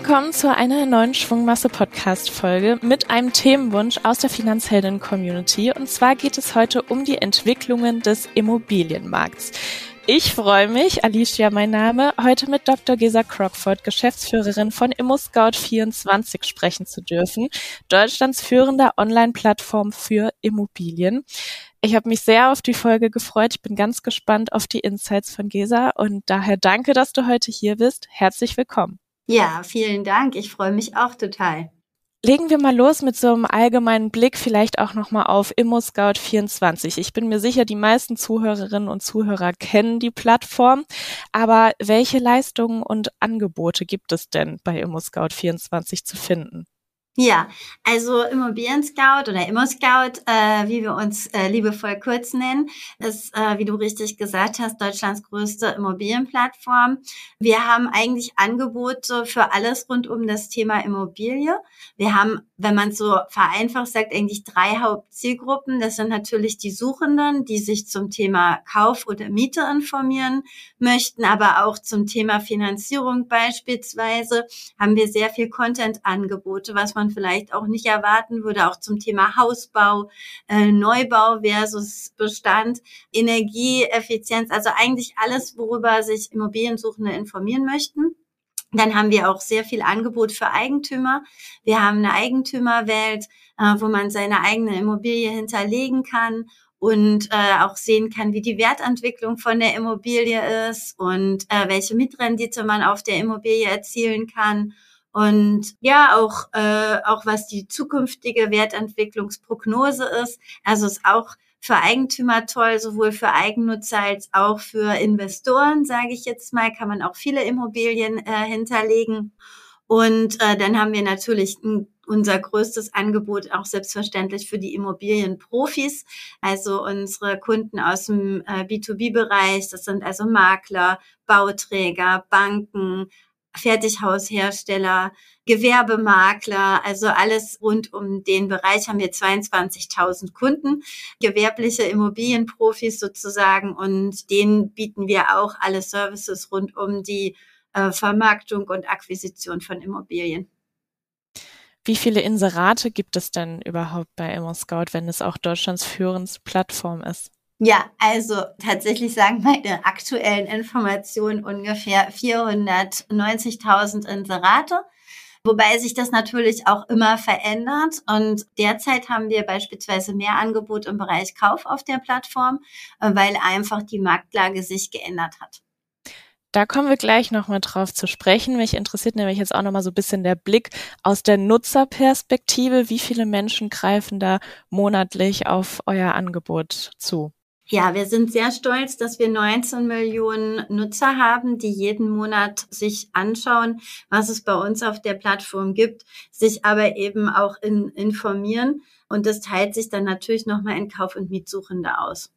Willkommen zu einer neuen Schwungmasse Podcast Folge mit einem Themenwunsch aus der Finanzheldin Community. Und zwar geht es heute um die Entwicklungen des Immobilienmarkts. Ich freue mich, Alicia mein Name, heute mit Dr. Gesa Crockford, Geschäftsführerin von ImmoScout24 sprechen zu dürfen, Deutschlands führender Online-Plattform für Immobilien. Ich habe mich sehr auf die Folge gefreut. Ich bin ganz gespannt auf die Insights von Gesa und daher danke, dass du heute hier bist. Herzlich willkommen. Ja, vielen Dank. Ich freue mich auch total. Legen wir mal los mit so einem allgemeinen Blick vielleicht auch nochmal auf ImmoScout24. Ich bin mir sicher, die meisten Zuhörerinnen und Zuhörer kennen die Plattform, aber welche Leistungen und Angebote gibt es denn bei ImmoScout24 zu finden? Ja, also Immobilien Scout oder Immo Scout, äh, wie wir uns äh, liebevoll kurz nennen, ist, äh, wie du richtig gesagt hast, Deutschlands größte Immobilienplattform. Wir haben eigentlich Angebote für alles rund um das Thema Immobilie. Wir haben, wenn man so vereinfacht sagt, eigentlich drei Hauptzielgruppen. Das sind natürlich die Suchenden, die sich zum Thema Kauf oder Miete informieren möchten, aber auch zum Thema Finanzierung beispielsweise haben wir sehr viel Content-Angebote, was man man vielleicht auch nicht erwarten würde, auch zum Thema Hausbau, äh, Neubau versus Bestand, Energieeffizienz, also eigentlich alles, worüber sich Immobiliensuchende informieren möchten. Dann haben wir auch sehr viel Angebot für Eigentümer. Wir haben eine Eigentümerwelt, äh, wo man seine eigene Immobilie hinterlegen kann und äh, auch sehen kann, wie die Wertentwicklung von der Immobilie ist und äh, welche Mitrendite man auf der Immobilie erzielen kann und ja, auch, äh, auch was die zukünftige Wertentwicklungsprognose ist. Also ist auch für Eigentümer toll, sowohl für Eigennutzer als auch für Investoren, sage ich jetzt mal, kann man auch viele Immobilien äh, hinterlegen. Und äh, dann haben wir natürlich ein, unser größtes Angebot auch selbstverständlich für die Immobilienprofis, also unsere Kunden aus dem äh, B2B-Bereich. Das sind also Makler, Bauträger, Banken, Fertighaushersteller, Gewerbemakler, also alles rund um den Bereich haben wir 22.000 Kunden, gewerbliche Immobilienprofis sozusagen und denen bieten wir auch alle Services rund um die äh, Vermarktung und Akquisition von Immobilien. Wie viele Inserate gibt es denn überhaupt bei ImmoScout, wenn es auch Deutschlands führendste Plattform ist? Ja, also tatsächlich sagen meine aktuellen Informationen ungefähr 490.000 Inserate. Wobei sich das natürlich auch immer verändert. Und derzeit haben wir beispielsweise mehr Angebot im Bereich Kauf auf der Plattform, äh, weil einfach die Marktlage sich geändert hat. Da kommen wir gleich nochmal drauf zu sprechen. Mich interessiert nämlich jetzt auch nochmal so ein bisschen der Blick aus der Nutzerperspektive. Wie viele Menschen greifen da monatlich auf euer Angebot zu? Ja, wir sind sehr stolz, dass wir 19 Millionen Nutzer haben, die jeden Monat sich anschauen, was es bei uns auf der Plattform gibt, sich aber eben auch in, informieren. Und das teilt sich dann natürlich nochmal in Kauf- und Mietsuchende aus.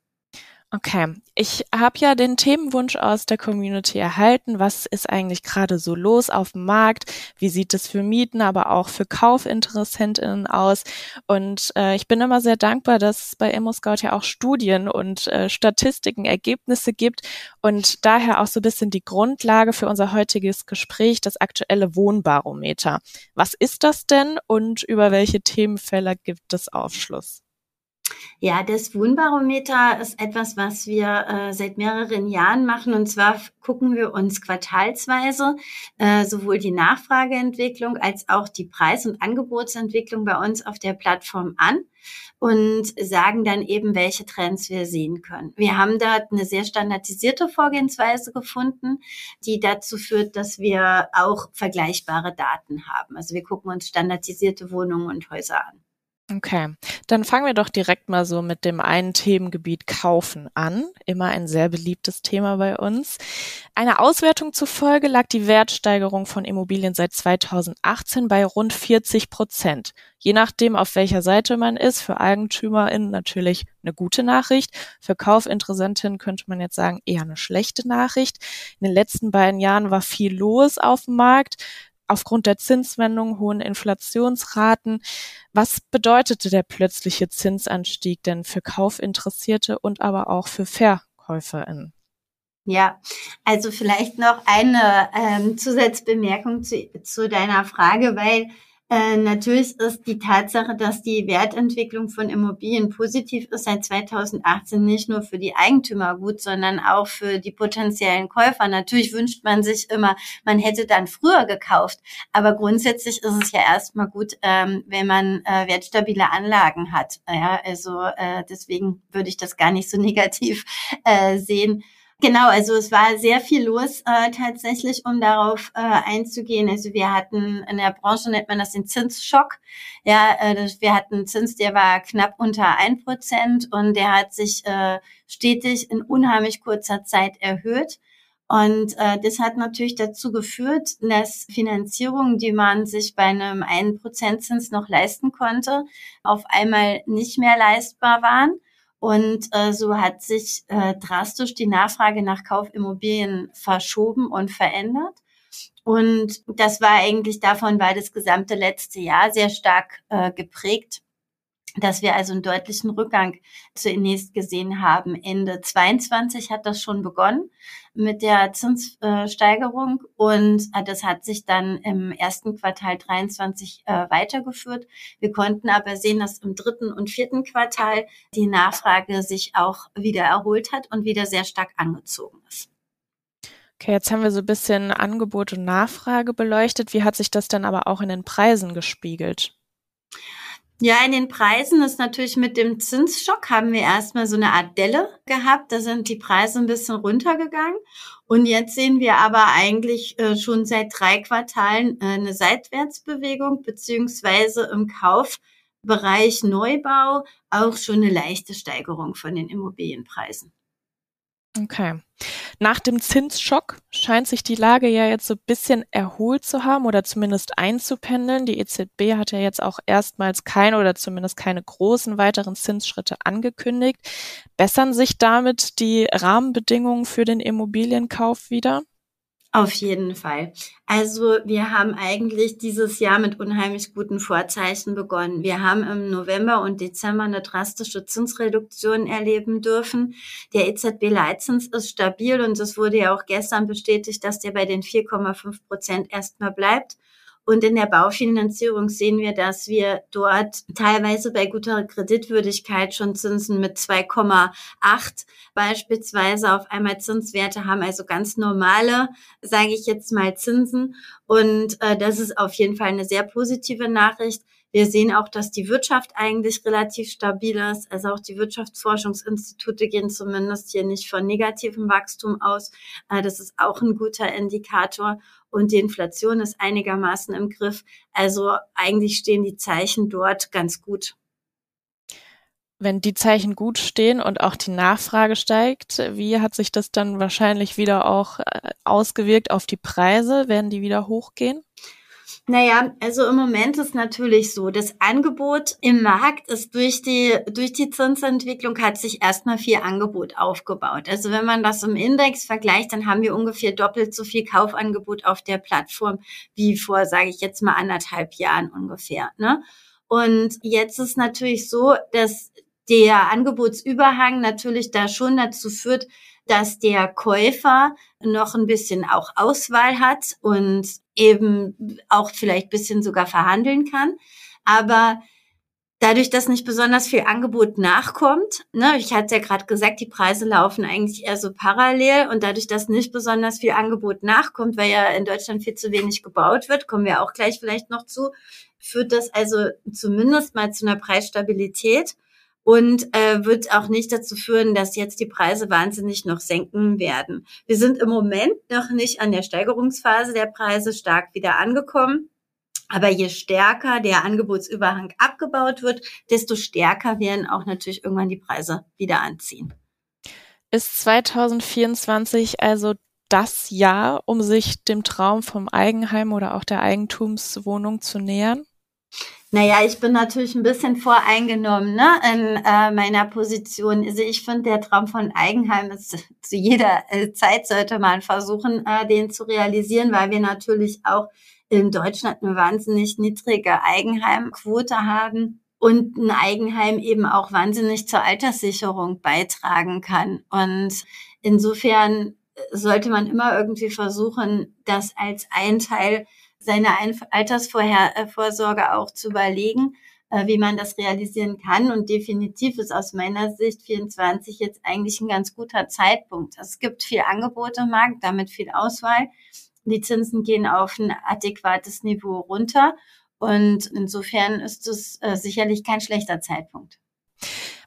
Okay, ich habe ja den Themenwunsch aus der Community erhalten. Was ist eigentlich gerade so los auf dem Markt? Wie sieht es für Mieten, aber auch für Kaufinteressentinnen aus? Und äh, ich bin immer sehr dankbar, dass es bei ImmoScout ja auch Studien und äh, Statistiken, Ergebnisse gibt und daher auch so ein bisschen die Grundlage für unser heutiges Gespräch, das aktuelle Wohnbarometer. Was ist das denn und über welche Themenfelder gibt es Aufschluss? Ja, das Wohnbarometer ist etwas, was wir äh, seit mehreren Jahren machen. Und zwar gucken wir uns quartalsweise äh, sowohl die Nachfrageentwicklung als auch die Preis- und Angebotsentwicklung bei uns auf der Plattform an und sagen dann eben, welche Trends wir sehen können. Wir haben dort eine sehr standardisierte Vorgehensweise gefunden, die dazu führt, dass wir auch vergleichbare Daten haben. Also wir gucken uns standardisierte Wohnungen und Häuser an. Okay, dann fangen wir doch direkt mal so mit dem einen Themengebiet Kaufen an. Immer ein sehr beliebtes Thema bei uns. Einer Auswertung zufolge lag die Wertsteigerung von Immobilien seit 2018 bei rund 40 Prozent. Je nachdem, auf welcher Seite man ist, für EigentümerInnen natürlich eine gute Nachricht. Für Kaufinteressentinnen könnte man jetzt sagen, eher eine schlechte Nachricht. In den letzten beiden Jahren war viel los auf dem Markt aufgrund der Zinswendung, hohen Inflationsraten. Was bedeutete der plötzliche Zinsanstieg denn für Kaufinteressierte und aber auch für VerkäuferInnen? Ja, also vielleicht noch eine ähm, Zusatzbemerkung zu, zu deiner Frage, weil äh, natürlich ist die Tatsache, dass die Wertentwicklung von Immobilien positiv ist seit 2018 nicht nur für die Eigentümer gut, sondern auch für die potenziellen Käufer. Natürlich wünscht man sich immer, man hätte dann früher gekauft. Aber grundsätzlich ist es ja erstmal gut, ähm, wenn man äh, wertstabile Anlagen hat. Ja, also äh, deswegen würde ich das gar nicht so negativ äh, sehen. Genau, also es war sehr viel los äh, tatsächlich, um darauf äh, einzugehen. Also wir hatten in der Branche nennt man das den Zinsschock. Ja, äh, wir hatten Zins, der war knapp unter ein Prozent und der hat sich äh, stetig in unheimlich kurzer Zeit erhöht. Und äh, das hat natürlich dazu geführt, dass Finanzierungen, die man sich bei einem einen Prozent Zins noch leisten konnte, auf einmal nicht mehr leistbar waren. Und äh, so hat sich äh, drastisch die Nachfrage nach Kaufimmobilien verschoben und verändert. Und das war eigentlich davon, weil das gesamte letzte Jahr sehr stark äh, geprägt dass wir also einen deutlichen Rückgang zunächst gesehen haben. Ende 22 hat das schon begonnen mit der Zinssteigerung und das hat sich dann im ersten Quartal 23 äh, weitergeführt. Wir konnten aber sehen, dass im dritten und vierten Quartal die Nachfrage sich auch wieder erholt hat und wieder sehr stark angezogen ist. Okay, jetzt haben wir so ein bisschen Angebot und Nachfrage beleuchtet. Wie hat sich das dann aber auch in den Preisen gespiegelt? Ja, in den Preisen ist natürlich mit dem Zinsschock haben wir erstmal so eine Art Delle gehabt. Da sind die Preise ein bisschen runtergegangen. Und jetzt sehen wir aber eigentlich äh, schon seit drei Quartalen äh, eine Seitwärtsbewegung, beziehungsweise im Kaufbereich Neubau auch schon eine leichte Steigerung von den Immobilienpreisen. Okay. Nach dem Zinsschock scheint sich die Lage ja jetzt so ein bisschen erholt zu haben oder zumindest einzupendeln. Die EZB hat ja jetzt auch erstmals keine oder zumindest keine großen weiteren Zinsschritte angekündigt. Bessern sich damit die Rahmenbedingungen für den Immobilienkauf wieder? Auf jeden Fall. Also wir haben eigentlich dieses Jahr mit unheimlich guten Vorzeichen begonnen. Wir haben im November und Dezember eine drastische Zinsreduktion erleben dürfen. Der EZB-Leitzins ist stabil und es wurde ja auch gestern bestätigt, dass der bei den 4,5 Prozent erstmal bleibt. Und in der Baufinanzierung sehen wir, dass wir dort teilweise bei guter Kreditwürdigkeit schon Zinsen mit 2,8 beispielsweise auf einmal Zinswerte haben, also ganz normale, sage ich jetzt mal, Zinsen. Und äh, das ist auf jeden Fall eine sehr positive Nachricht. Wir sehen auch, dass die Wirtschaft eigentlich relativ stabil ist. Also auch die Wirtschaftsforschungsinstitute gehen zumindest hier nicht von negativem Wachstum aus. Äh, das ist auch ein guter Indikator. Und die Inflation ist einigermaßen im Griff. Also eigentlich stehen die Zeichen dort ganz gut. Wenn die Zeichen gut stehen und auch die Nachfrage steigt, wie hat sich das dann wahrscheinlich wieder auch äh, ausgewirkt auf die Preise? Werden die wieder hochgehen? Naja, also im Moment ist natürlich so, das Angebot im Markt ist durch die, durch die Zinsentwicklung hat sich erstmal viel Angebot aufgebaut. Also wenn man das im Index vergleicht, dann haben wir ungefähr doppelt so viel Kaufangebot auf der Plattform wie vor, sage ich jetzt mal, anderthalb Jahren ungefähr. Ne? Und jetzt ist natürlich so, dass der Angebotsüberhang natürlich da schon dazu führt, dass der Käufer noch ein bisschen auch Auswahl hat und eben auch vielleicht bisschen sogar verhandeln kann. Aber dadurch, dass nicht besonders viel Angebot nachkommt, ne, ich hatte ja gerade gesagt, die Preise laufen eigentlich eher so parallel und dadurch, dass nicht besonders viel Angebot nachkommt, weil ja in Deutschland viel zu wenig gebaut wird, kommen wir auch gleich vielleicht noch zu, führt das also zumindest mal zu einer Preisstabilität und äh, wird auch nicht dazu führen, dass jetzt die Preise wahnsinnig noch senken werden. Wir sind im Moment noch nicht an der Steigerungsphase der Preise stark wieder angekommen. Aber je stärker der Angebotsüberhang abgebaut wird, desto stärker werden auch natürlich irgendwann die Preise wieder anziehen. Ist 2024 also das Jahr, um sich dem Traum vom Eigenheim oder auch der Eigentumswohnung zu nähern? Naja, ich bin natürlich ein bisschen voreingenommen ne, in äh, meiner Position. Also ich finde, der Traum von Eigenheim ist zu jeder äh, Zeit sollte man versuchen, äh, den zu realisieren, weil wir natürlich auch in Deutschland eine wahnsinnig niedrige Eigenheimquote haben und ein Eigenheim eben auch wahnsinnig zur Alterssicherung beitragen kann. Und insofern sollte man immer irgendwie versuchen, das als ein Teil seiner Altersvorsorge auch zu überlegen, äh, wie man das realisieren kann. Und definitiv ist aus meiner Sicht 24 jetzt eigentlich ein ganz guter Zeitpunkt. Es gibt viel Angebot im Markt, damit viel Auswahl. Die Zinsen gehen auf ein adäquates Niveau runter. Und insofern ist es äh, sicherlich kein schlechter Zeitpunkt.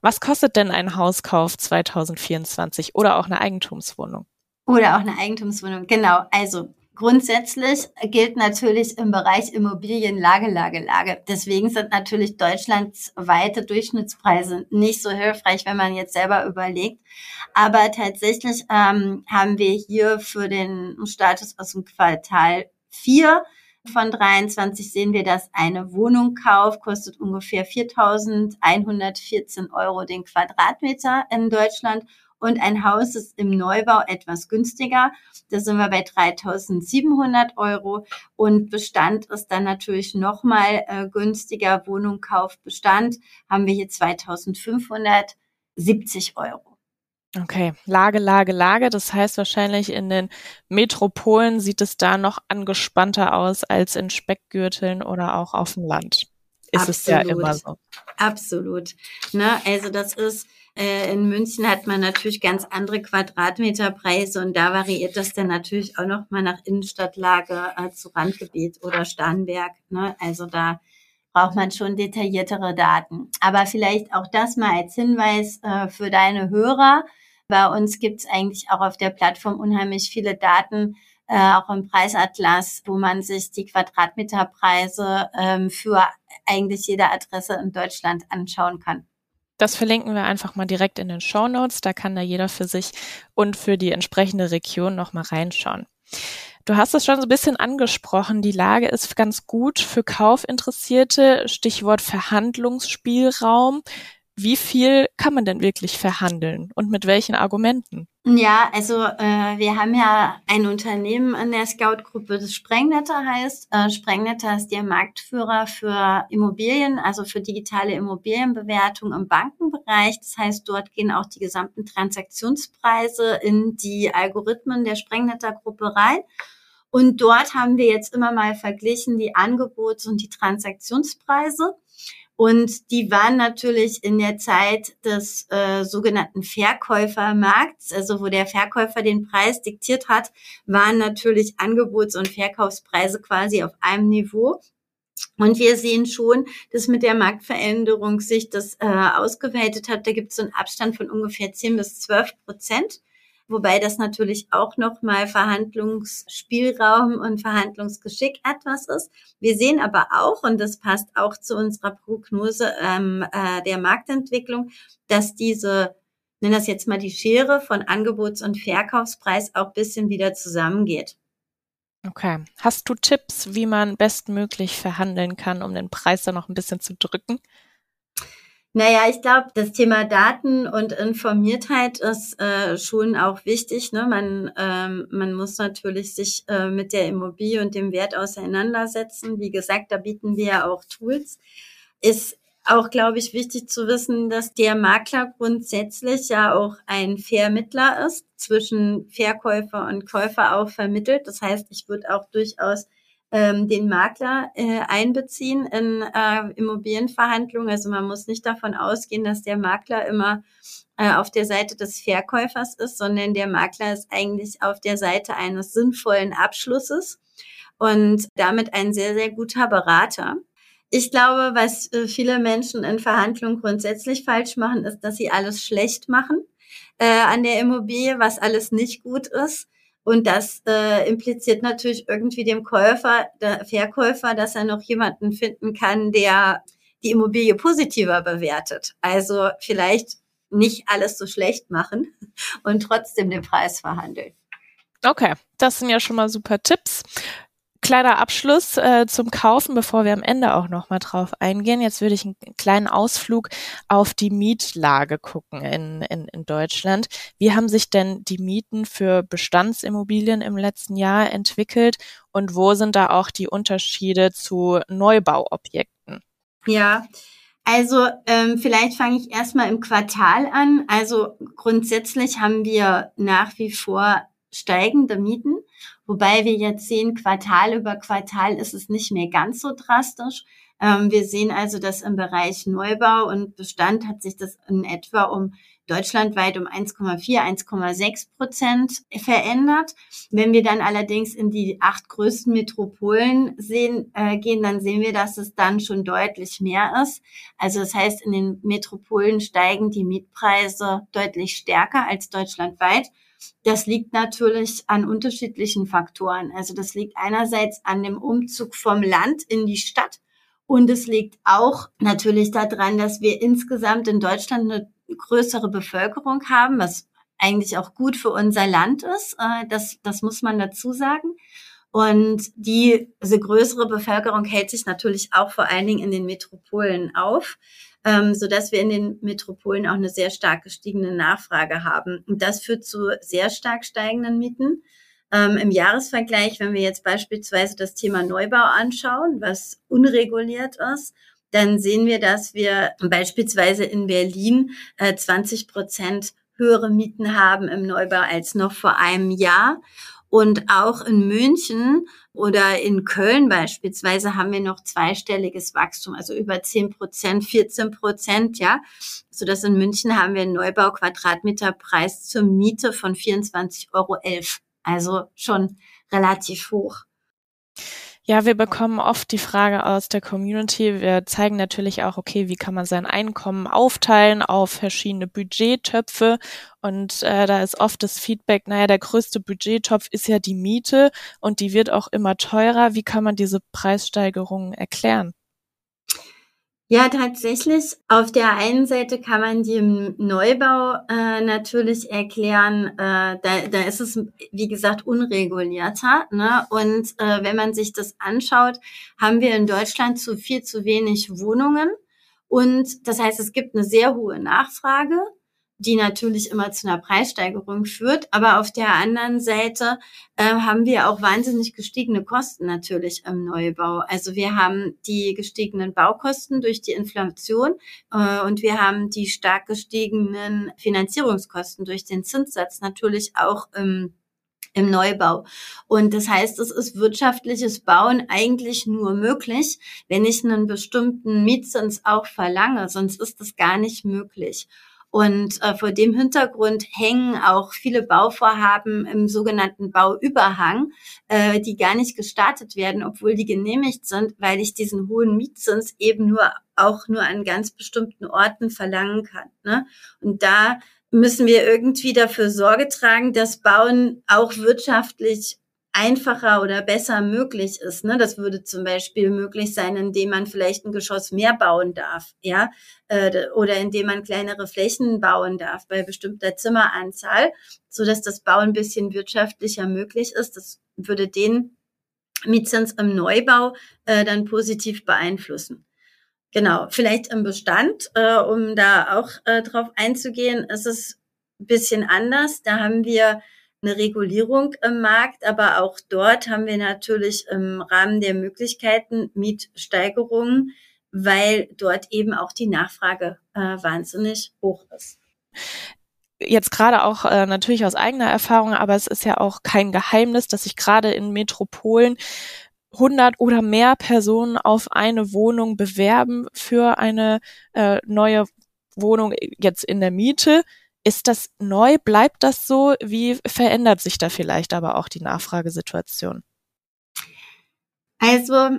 Was kostet denn ein Hauskauf 2024 oder auch eine Eigentumswohnung? Oder auch eine Eigentumswohnung, genau. Also Grundsätzlich gilt natürlich im Bereich Immobilien Lage, Lage, Lage. Deswegen sind natürlich deutschlandsweite Durchschnittspreise nicht so hilfreich, wenn man jetzt selber überlegt. Aber tatsächlich ähm, haben wir hier für den Status aus dem Quartal 4 von 23 sehen wir, dass eine Wohnung kauft, kostet ungefähr 4.114 Euro den Quadratmeter in Deutschland und ein Haus ist im Neubau etwas günstiger. Da sind wir bei 3.700 Euro und Bestand ist dann natürlich nochmal äh, günstiger. Wohnung kauft Bestand haben wir hier 2.570 Euro. Okay, Lage, Lage, Lage. Das heißt wahrscheinlich in den Metropolen sieht es da noch angespannter aus als in Speckgürteln oder auch auf dem Land. Ist Absolut. es ja immer so. Absolut. Ne? Also das ist äh, in München hat man natürlich ganz andere Quadratmeterpreise und da variiert das dann natürlich auch noch mal nach Innenstadtlage äh, zu Randgebiet oder Starnberg. Ne? Also da braucht man schon detailliertere Daten. Aber vielleicht auch das mal als Hinweis äh, für deine Hörer. Bei uns gibt's eigentlich auch auf der Plattform unheimlich viele Daten, äh, auch im Preisatlas, wo man sich die Quadratmeterpreise ähm, für eigentlich jede Adresse in Deutschland anschauen kann. Das verlinken wir einfach mal direkt in den Show Notes. Da kann da jeder für sich und für die entsprechende Region noch mal reinschauen. Du hast es schon so ein bisschen angesprochen. Die Lage ist ganz gut für Kaufinteressierte. Stichwort Verhandlungsspielraum. Wie viel kann man denn wirklich verhandeln und mit welchen Argumenten? Ja, also äh, wir haben ja ein Unternehmen in der Scout-Gruppe, das Sprengnetter heißt. Äh, Sprengnetter ist der Marktführer für Immobilien, also für digitale Immobilienbewertung im Bankenbereich. Das heißt, dort gehen auch die gesamten Transaktionspreise in die Algorithmen der Sprengnetter-Gruppe rein. Und dort haben wir jetzt immer mal verglichen die Angebots- und die Transaktionspreise. Und die waren natürlich in der Zeit des äh, sogenannten Verkäufermarkts, also wo der Verkäufer den Preis diktiert hat, waren natürlich Angebots- und Verkaufspreise quasi auf einem Niveau. Und wir sehen schon, dass mit der Marktveränderung sich das äh, ausgeweitet hat. Da gibt es so einen Abstand von ungefähr 10 bis 12 Prozent wobei das natürlich auch nochmal Verhandlungsspielraum und Verhandlungsgeschick etwas ist. Wir sehen aber auch, und das passt auch zu unserer Prognose ähm, äh, der Marktentwicklung, dass diese, nenn das jetzt mal die Schere von Angebots- und Verkaufspreis auch bisschen wieder zusammengeht. Okay. Hast du Tipps, wie man bestmöglich verhandeln kann, um den Preis da noch ein bisschen zu drücken? Naja, ich glaube, das Thema Daten und Informiertheit ist äh, schon auch wichtig. Ne? Man, ähm, man muss natürlich sich äh, mit der Immobilie und dem Wert auseinandersetzen. Wie gesagt, da bieten wir ja auch Tools. Ist auch, glaube ich, wichtig zu wissen, dass der Makler grundsätzlich ja auch ein Vermittler ist, zwischen Verkäufer und Käufer auch vermittelt. Das heißt, ich würde auch durchaus ähm, den Makler äh, einbeziehen in äh, Immobilienverhandlungen. Also man muss nicht davon ausgehen, dass der Makler immer äh, auf der Seite des Verkäufers ist, sondern der Makler ist eigentlich auf der Seite eines sinnvollen Abschlusses und damit ein sehr, sehr guter Berater. Ich glaube, was äh, viele Menschen in Verhandlungen grundsätzlich falsch machen, ist, dass sie alles schlecht machen äh, an der Immobilie, was alles nicht gut ist. Und das äh, impliziert natürlich irgendwie dem Käufer, der Verkäufer, dass er noch jemanden finden kann, der die Immobilie positiver bewertet. Also vielleicht nicht alles so schlecht machen und trotzdem den Preis verhandeln. Okay, das sind ja schon mal super Tipps kleiner Abschluss äh, zum Kaufen, bevor wir am Ende auch noch mal drauf eingehen. Jetzt würde ich einen kleinen Ausflug auf die Mietlage gucken in, in, in Deutschland. Wie haben sich denn die Mieten für Bestandsimmobilien im letzten Jahr entwickelt und wo sind da auch die Unterschiede zu Neubauobjekten? Ja, also ähm, vielleicht fange ich erstmal im Quartal an. Also grundsätzlich haben wir nach wie vor steigende Mieten, wobei wir jetzt sehen, Quartal über Quartal ist es nicht mehr ganz so drastisch. Ähm, wir sehen also, dass im Bereich Neubau und Bestand hat sich das in etwa um deutschlandweit um 1,4, 1,6 Prozent verändert. Wenn wir dann allerdings in die acht größten Metropolen sehen, äh, gehen, dann sehen wir, dass es dann schon deutlich mehr ist. Also das heißt, in den Metropolen steigen die Mietpreise deutlich stärker als deutschlandweit. Das liegt natürlich an unterschiedlichen Faktoren. Also das liegt einerseits an dem Umzug vom Land in die Stadt. Und es liegt auch natürlich daran, dass wir insgesamt in Deutschland eine größere Bevölkerung haben, was eigentlich auch gut für unser Land ist. Äh, das, das muss man dazu sagen. Und die, diese größere Bevölkerung hält sich natürlich auch vor allen Dingen in den Metropolen auf, ähm, so dass wir in den Metropolen auch eine sehr stark gestiegene Nachfrage haben. Und das führt zu sehr stark steigenden Mieten. Ähm, Im Jahresvergleich, wenn wir jetzt beispielsweise das Thema Neubau anschauen, was unreguliert ist dann sehen wir, dass wir beispielsweise in Berlin äh, 20 Prozent höhere Mieten haben im Neubau als noch vor einem Jahr. Und auch in München oder in Köln beispielsweise haben wir noch zweistelliges Wachstum, also über 10 Prozent, 14 Prozent, ja. So dass in München haben wir einen Neubau Quadratmeterpreis zur Miete von 24,11 Euro. Also schon relativ hoch. Ja, wir bekommen oft die Frage aus der Community. Wir zeigen natürlich auch, okay, wie kann man sein Einkommen aufteilen auf verschiedene Budgettöpfe. Und äh, da ist oft das Feedback, naja, der größte Budgettopf ist ja die Miete und die wird auch immer teurer. Wie kann man diese Preissteigerungen erklären? Ja, tatsächlich. Auf der einen Seite kann man die im Neubau äh, natürlich erklären, äh, da, da ist es, wie gesagt, unregulierter. Ne? Und äh, wenn man sich das anschaut, haben wir in Deutschland zu viel zu wenig Wohnungen. Und das heißt, es gibt eine sehr hohe Nachfrage die natürlich immer zu einer Preissteigerung führt. Aber auf der anderen Seite äh, haben wir auch wahnsinnig gestiegene Kosten natürlich im Neubau. Also wir haben die gestiegenen Baukosten durch die Inflation äh, und wir haben die stark gestiegenen Finanzierungskosten durch den Zinssatz natürlich auch im im Neubau. Und das heißt, es ist wirtschaftliches Bauen eigentlich nur möglich, wenn ich einen bestimmten Mietzins auch verlange, sonst ist das gar nicht möglich. Und äh, vor dem Hintergrund hängen auch viele Bauvorhaben im sogenannten Bauüberhang, äh, die gar nicht gestartet werden, obwohl die genehmigt sind, weil ich diesen hohen Mietzins eben nur auch nur an ganz bestimmten Orten verlangen kann. Ne? Und da müssen wir irgendwie dafür Sorge tragen, dass Bauen auch wirtschaftlich einfacher oder besser möglich ist. Ne? Das würde zum Beispiel möglich sein, indem man vielleicht ein Geschoss mehr bauen darf, ja, äh, oder indem man kleinere Flächen bauen darf bei bestimmter Zimmeranzahl, so dass das Bauen ein bisschen wirtschaftlicher möglich ist. Das würde den Mietzins im Neubau äh, dann positiv beeinflussen. Genau, vielleicht im Bestand, äh, um da auch äh, drauf einzugehen, ist es ein bisschen anders. Da haben wir eine Regulierung im Markt, aber auch dort haben wir natürlich im Rahmen der Möglichkeiten Mietsteigerungen, weil dort eben auch die Nachfrage äh, wahnsinnig hoch ist jetzt gerade auch äh, natürlich aus eigener Erfahrung, aber es ist ja auch kein Geheimnis, dass sich gerade in Metropolen 100 oder mehr Personen auf eine Wohnung bewerben für eine äh, neue Wohnung jetzt in der Miete. Ist das neu? Bleibt das so? Wie verändert sich da vielleicht aber auch die Nachfragesituation? Also,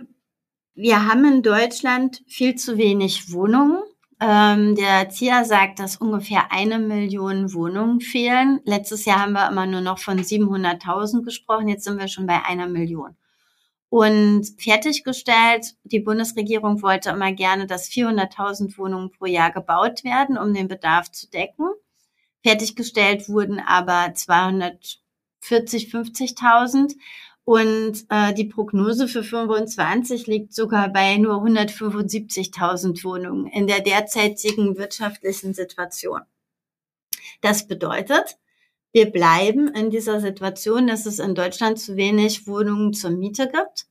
wir haben in Deutschland viel zu wenig Wohnungen. Ähm, der ZIA sagt, dass ungefähr eine Million Wohnungen fehlen. Letztes Jahr haben wir immer nur noch von 700.000 gesprochen. Jetzt sind wir schon bei einer Million. Und fertiggestellt, die Bundesregierung wollte immer gerne, dass 400.000 Wohnungen pro Jahr gebaut werden, um den Bedarf zu decken. Fertiggestellt wurden aber 240, 50.000. Und äh, die Prognose für 25 liegt sogar bei nur 175.000 Wohnungen in der derzeitigen wirtschaftlichen Situation. Das bedeutet, wir bleiben in dieser Situation, dass es in Deutschland zu wenig Wohnungen zur Miete gibt.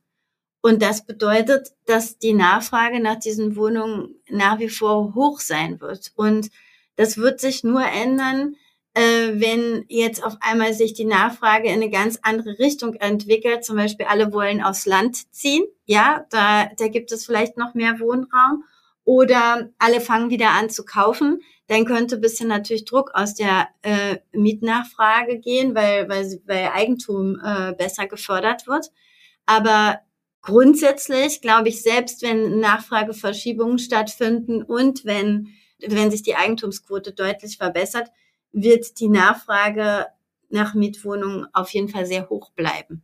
Und das bedeutet, dass die Nachfrage nach diesen Wohnungen nach wie vor hoch sein wird. Und das wird sich nur ändern, äh, wenn jetzt auf einmal sich die Nachfrage in eine ganz andere Richtung entwickelt, zum Beispiel alle wollen aufs Land ziehen, ja, da, da gibt es vielleicht noch mehr Wohnraum. Oder alle fangen wieder an zu kaufen, dann könnte bisschen natürlich Druck aus der äh, Mietnachfrage gehen, weil, weil, weil Eigentum äh, besser gefördert wird. Aber grundsätzlich glaube ich, selbst wenn Nachfrageverschiebungen stattfinden und wenn, wenn sich die Eigentumsquote deutlich verbessert, wird die Nachfrage nach Mietwohnungen auf jeden Fall sehr hoch bleiben.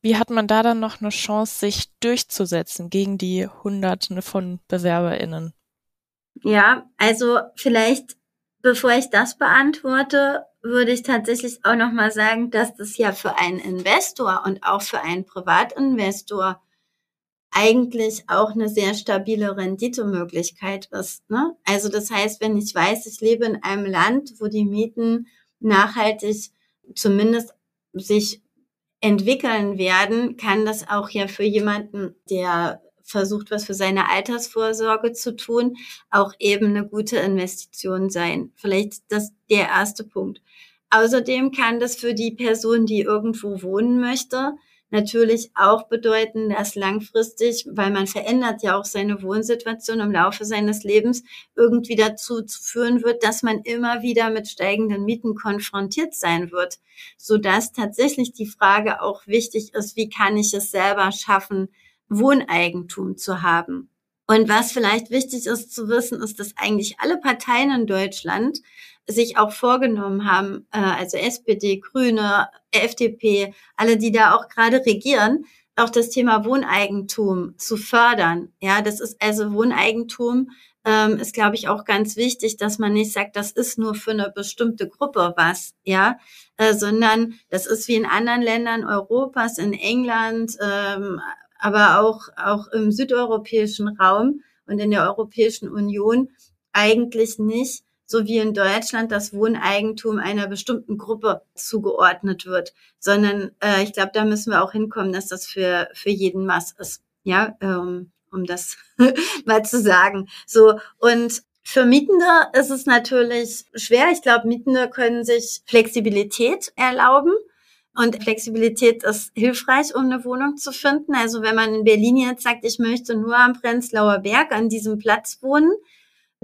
Wie hat man da dann noch eine Chance, sich durchzusetzen gegen die Hunderten von BewerberInnen? Ja, also vielleicht, bevor ich das beantworte, würde ich tatsächlich auch nochmal sagen, dass das ja für einen Investor und auch für einen Privatinvestor eigentlich auch eine sehr stabile Renditemöglichkeit ist. Ne? Also das heißt, wenn ich weiß, ich lebe in einem Land, wo die Mieten nachhaltig zumindest sich entwickeln werden, kann das auch ja für jemanden, der versucht, was für seine Altersvorsorge zu tun, auch eben eine gute Investition sein. Vielleicht das der erste Punkt. Außerdem kann das für die Person, die irgendwo wohnen möchte, natürlich auch bedeuten, dass langfristig, weil man verändert ja auch seine Wohnsituation im Laufe seines Lebens, irgendwie dazu führen wird, dass man immer wieder mit steigenden Mieten konfrontiert sein wird, so dass tatsächlich die Frage auch wichtig ist, wie kann ich es selber schaffen, Wohneigentum zu haben. Und was vielleicht wichtig ist zu wissen, ist, dass eigentlich alle Parteien in Deutschland sich auch vorgenommen haben, äh, also SPD, Grüne, FDP, alle, die da auch gerade regieren, auch das Thema Wohneigentum zu fördern. Ja, das ist also Wohneigentum ähm, ist, glaube ich, auch ganz wichtig, dass man nicht sagt, das ist nur für eine bestimmte Gruppe was, ja, äh, sondern das ist wie in anderen Ländern Europas, in England, ähm, aber auch, auch im südeuropäischen Raum und in der Europäischen Union eigentlich nicht so wie in Deutschland das Wohneigentum einer bestimmten Gruppe zugeordnet wird, sondern äh, ich glaube, da müssen wir auch hinkommen, dass das für, für jeden was ist. Ja, ähm, um das mal zu sagen. So, und für Mietende ist es natürlich schwer. Ich glaube, Mietende können sich Flexibilität erlauben. Und Flexibilität ist hilfreich, um eine Wohnung zu finden. Also wenn man in Berlin jetzt sagt, ich möchte nur am Prenzlauer Berg an diesem Platz wohnen,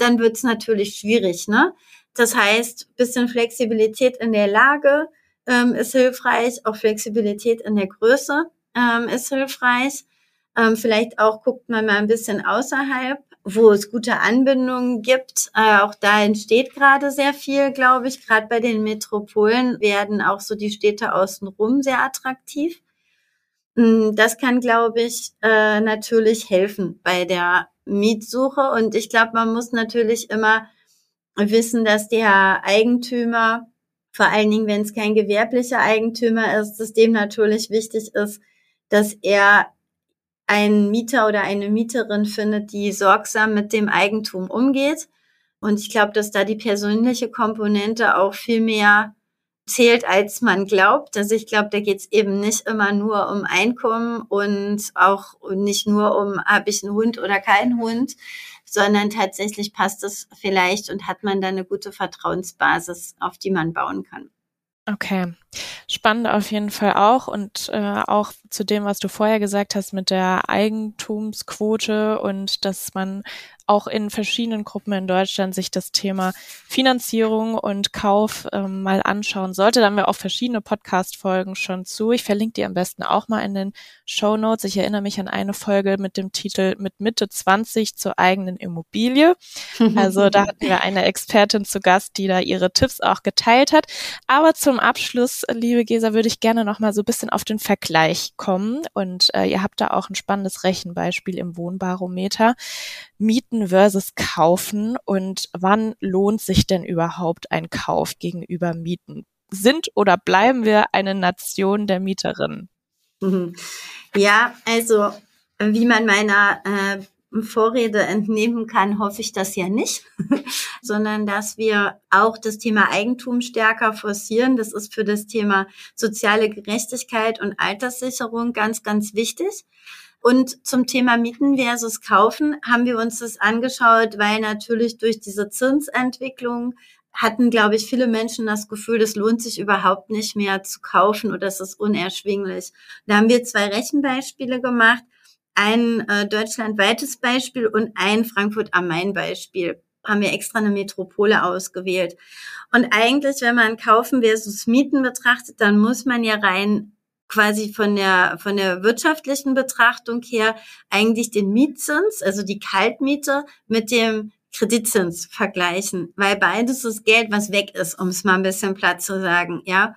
dann wird es natürlich schwierig. Ne? Das heißt, bisschen Flexibilität in der Lage ähm, ist hilfreich, auch Flexibilität in der Größe ähm, ist hilfreich. Ähm, vielleicht auch guckt man mal ein bisschen außerhalb wo es gute Anbindungen gibt. Äh, auch da entsteht gerade sehr viel, glaube ich. Gerade bei den Metropolen werden auch so die Städte außenrum sehr attraktiv. Mm, das kann, glaube ich, äh, natürlich helfen bei der Mietsuche. Und ich glaube, man muss natürlich immer wissen, dass der Eigentümer, vor allen Dingen, wenn es kein gewerblicher Eigentümer ist, dass dem natürlich wichtig ist, dass er einen Mieter oder eine Mieterin findet, die sorgsam mit dem Eigentum umgeht. Und ich glaube, dass da die persönliche Komponente auch viel mehr zählt, als man glaubt. Also ich glaube, da geht es eben nicht immer nur um Einkommen und auch nicht nur um, habe ich einen Hund oder keinen Hund, sondern tatsächlich passt es vielleicht und hat man da eine gute Vertrauensbasis, auf die man bauen kann. Okay, spannend auf jeden Fall auch und äh, auch zu dem, was du vorher gesagt hast mit der Eigentumsquote und dass man auch in verschiedenen Gruppen in Deutschland sich das Thema Finanzierung und Kauf ähm, mal anschauen sollte. Da haben wir auch verschiedene Podcast-Folgen schon zu. Ich verlinke die am besten auch mal in den Show Notes. Ich erinnere mich an eine Folge mit dem Titel Mit Mitte 20 zur eigenen Immobilie. Also da hatten wir eine Expertin zu Gast, die da ihre Tipps auch geteilt hat. Aber zum Abschluss, liebe Gesa, würde ich gerne noch mal so ein bisschen auf den Vergleich kommen. Und äh, ihr habt da auch ein spannendes Rechenbeispiel im Wohnbarometer. Mieten versus Kaufen und wann lohnt sich denn überhaupt ein Kauf gegenüber Mieten? Sind oder bleiben wir eine Nation der Mieterinnen? Mhm. Ja, also wie man meiner äh, Vorrede entnehmen kann, hoffe ich das ja nicht, sondern dass wir auch das Thema Eigentum stärker forcieren. Das ist für das Thema soziale Gerechtigkeit und Alterssicherung ganz, ganz wichtig. Und zum Thema Mieten versus Kaufen haben wir uns das angeschaut, weil natürlich durch diese Zinsentwicklung hatten, glaube ich, viele Menschen das Gefühl, das lohnt sich überhaupt nicht mehr zu kaufen oder es ist unerschwinglich. Da haben wir zwei Rechenbeispiele gemacht, ein äh, deutschlandweites Beispiel und ein Frankfurt am Main Beispiel. Haben wir extra eine Metropole ausgewählt. Und eigentlich, wenn man Kaufen versus Mieten betrachtet, dann muss man ja rein quasi von der, von der wirtschaftlichen Betrachtung her eigentlich den Mietzins, also die Kaltmiete mit dem Kreditzins vergleichen, weil beides ist Geld, was weg ist, um es mal ein bisschen platt zu sagen, ja.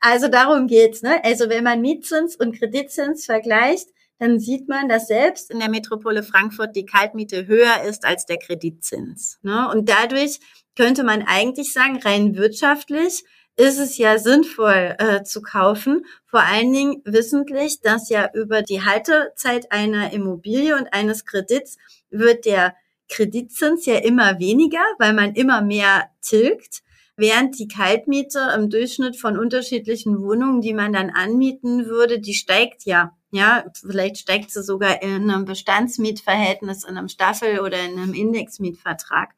Also darum geht's, ne? Also wenn man Mietzins und Kreditzins vergleicht, dann sieht man, dass selbst in der Metropole Frankfurt die Kaltmiete höher ist als der Kreditzins. Ne? Und dadurch könnte man eigentlich sagen, rein wirtschaftlich ist es ja sinnvoll äh, zu kaufen, vor allen Dingen wissentlich, dass ja über die Haltezeit einer Immobilie und eines Kredits wird der Kreditzins ja immer weniger, weil man immer mehr tilgt, während die Kaltmiete im Durchschnitt von unterschiedlichen Wohnungen, die man dann anmieten würde, die steigt ja. Ja, vielleicht steigt sie sogar in einem Bestandsmietverhältnis, in einem Staffel- oder in einem Indexmietvertrag.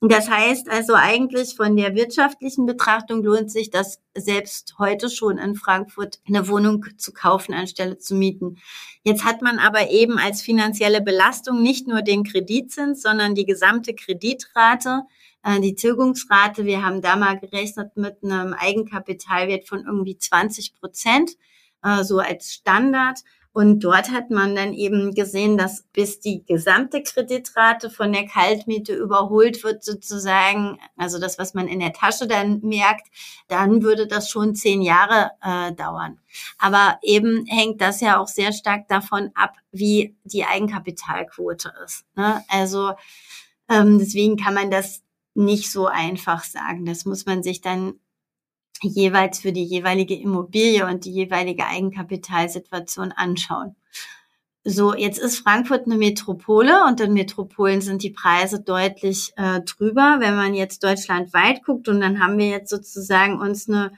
Das heißt also eigentlich von der wirtschaftlichen Betrachtung lohnt sich das selbst heute schon in Frankfurt eine Wohnung zu kaufen anstelle zu mieten. Jetzt hat man aber eben als finanzielle Belastung nicht nur den Kreditzins, sondern die gesamte Kreditrate, äh, die Tilgungsrate. Wir haben da mal gerechnet mit einem Eigenkapitalwert von irgendwie 20 Prozent, äh, so als Standard. Und dort hat man dann eben gesehen, dass bis die gesamte Kreditrate von der Kaltmiete überholt wird, sozusagen, also das, was man in der Tasche dann merkt, dann würde das schon zehn Jahre äh, dauern. Aber eben hängt das ja auch sehr stark davon ab, wie die Eigenkapitalquote ist. Ne? Also ähm, deswegen kann man das nicht so einfach sagen. Das muss man sich dann jeweils für die jeweilige Immobilie und die jeweilige Eigenkapitalsituation anschauen. So, jetzt ist Frankfurt eine Metropole und in Metropolen sind die Preise deutlich äh, drüber. Wenn man jetzt deutschlandweit guckt und dann haben wir jetzt sozusagen uns eine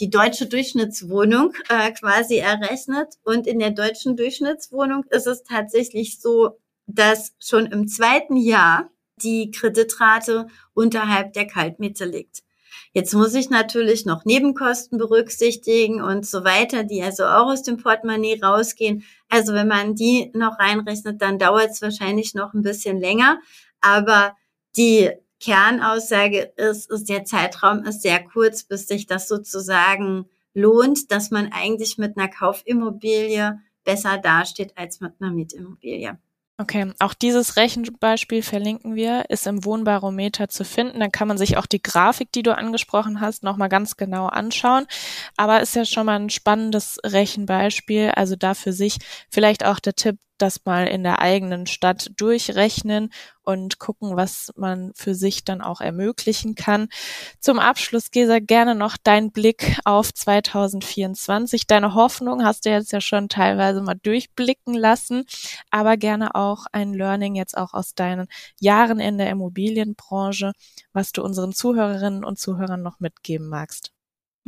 die deutsche Durchschnittswohnung äh, quasi errechnet und in der deutschen Durchschnittswohnung ist es tatsächlich so, dass schon im zweiten Jahr die Kreditrate unterhalb der Kaltmiete liegt. Jetzt muss ich natürlich noch Nebenkosten berücksichtigen und so weiter, die also auch aus dem Portemonnaie rausgehen. Also wenn man die noch reinrechnet, dann dauert es wahrscheinlich noch ein bisschen länger. Aber die Kernaussage ist, ist, der Zeitraum ist sehr kurz, bis sich das sozusagen lohnt, dass man eigentlich mit einer Kaufimmobilie besser dasteht als mit einer Mietimmobilie. Okay, auch dieses Rechenbeispiel verlinken wir, ist im Wohnbarometer zu finden. Dann kann man sich auch die Grafik, die du angesprochen hast, nochmal ganz genau anschauen. Aber ist ja schon mal ein spannendes Rechenbeispiel. Also da für sich vielleicht auch der Tipp, das mal in der eigenen Stadt durchrechnen und gucken, was man für sich dann auch ermöglichen kann. Zum Abschluss, Gesa, gerne noch dein Blick auf 2024. Deine Hoffnung hast du jetzt ja schon teilweise mal durchblicken lassen, aber gerne auch ein Learning jetzt auch aus deinen Jahren in der Immobilienbranche, was du unseren Zuhörerinnen und Zuhörern noch mitgeben magst.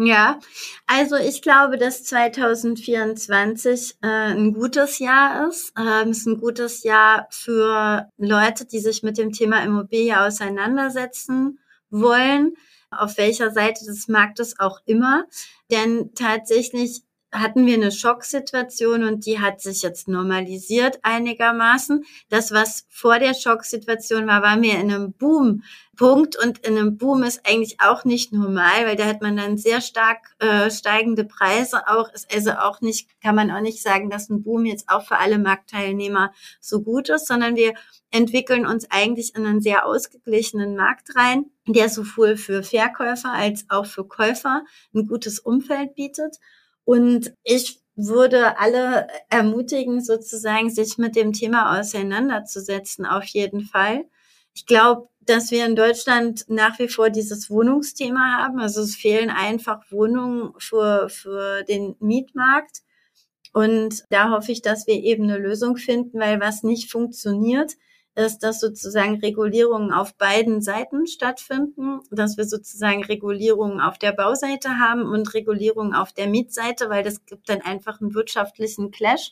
Ja, also ich glaube, dass 2024 äh, ein gutes Jahr ist. Ähm, es ist ein gutes Jahr für Leute, die sich mit dem Thema Immobilie auseinandersetzen wollen, auf welcher Seite des Marktes auch immer. Denn tatsächlich hatten wir eine Schocksituation und die hat sich jetzt normalisiert einigermaßen. Das, was vor der Schocksituation war, waren wir in einem Boom-Punkt und in einem Boom ist eigentlich auch nicht normal, weil da hat man dann sehr stark äh, steigende Preise auch. Ist also auch nicht, kann man auch nicht sagen, dass ein Boom jetzt auch für alle Marktteilnehmer so gut ist, sondern wir entwickeln uns eigentlich in einen sehr ausgeglichenen Markt rein, der sowohl für Verkäufer als auch für Käufer ein gutes Umfeld bietet. Und ich würde alle ermutigen, sozusagen sich mit dem Thema auseinanderzusetzen, auf jeden Fall. Ich glaube, dass wir in Deutschland nach wie vor dieses Wohnungsthema haben. Also es fehlen einfach Wohnungen für, für den Mietmarkt. Und da hoffe ich, dass wir eben eine Lösung finden, weil was nicht funktioniert, ist, dass sozusagen Regulierungen auf beiden Seiten stattfinden, dass wir sozusagen Regulierungen auf der Bauseite haben und Regulierungen auf der Mietseite, weil das gibt dann einfach einen wirtschaftlichen Clash.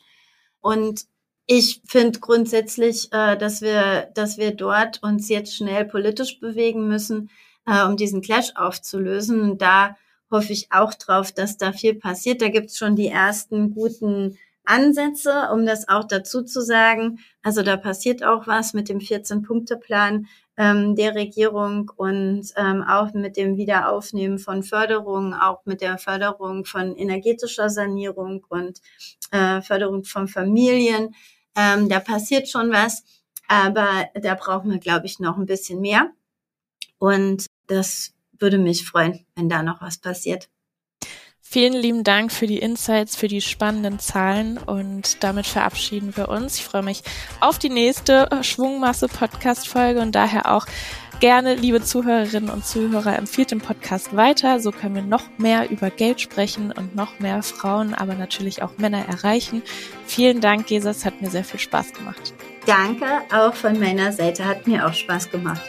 Und ich finde grundsätzlich, äh, dass wir, dass wir dort uns jetzt schnell politisch bewegen müssen, äh, um diesen Clash aufzulösen. Und da hoffe ich auch drauf, dass da viel passiert. Da gibt's schon die ersten guten Ansätze, um das auch dazu zu sagen. Also da passiert auch was mit dem 14-Punkte-Plan ähm, der Regierung und ähm, auch mit dem Wiederaufnehmen von Förderungen, auch mit der Förderung von energetischer Sanierung und äh, Förderung von Familien. Ähm, da passiert schon was, aber da brauchen wir, glaube ich, noch ein bisschen mehr. Und das würde mich freuen, wenn da noch was passiert. Vielen lieben Dank für die Insights, für die spannenden Zahlen und damit verabschieden wir uns. Ich freue mich auf die nächste Schwungmasse Podcast Folge und daher auch gerne, liebe Zuhörerinnen und Zuhörer, empfiehlt den Podcast weiter. So können wir noch mehr über Geld sprechen und noch mehr Frauen, aber natürlich auch Männer erreichen. Vielen Dank, Gesa. Es hat mir sehr viel Spaß gemacht. Danke, auch von meiner Seite. Hat mir auch Spaß gemacht.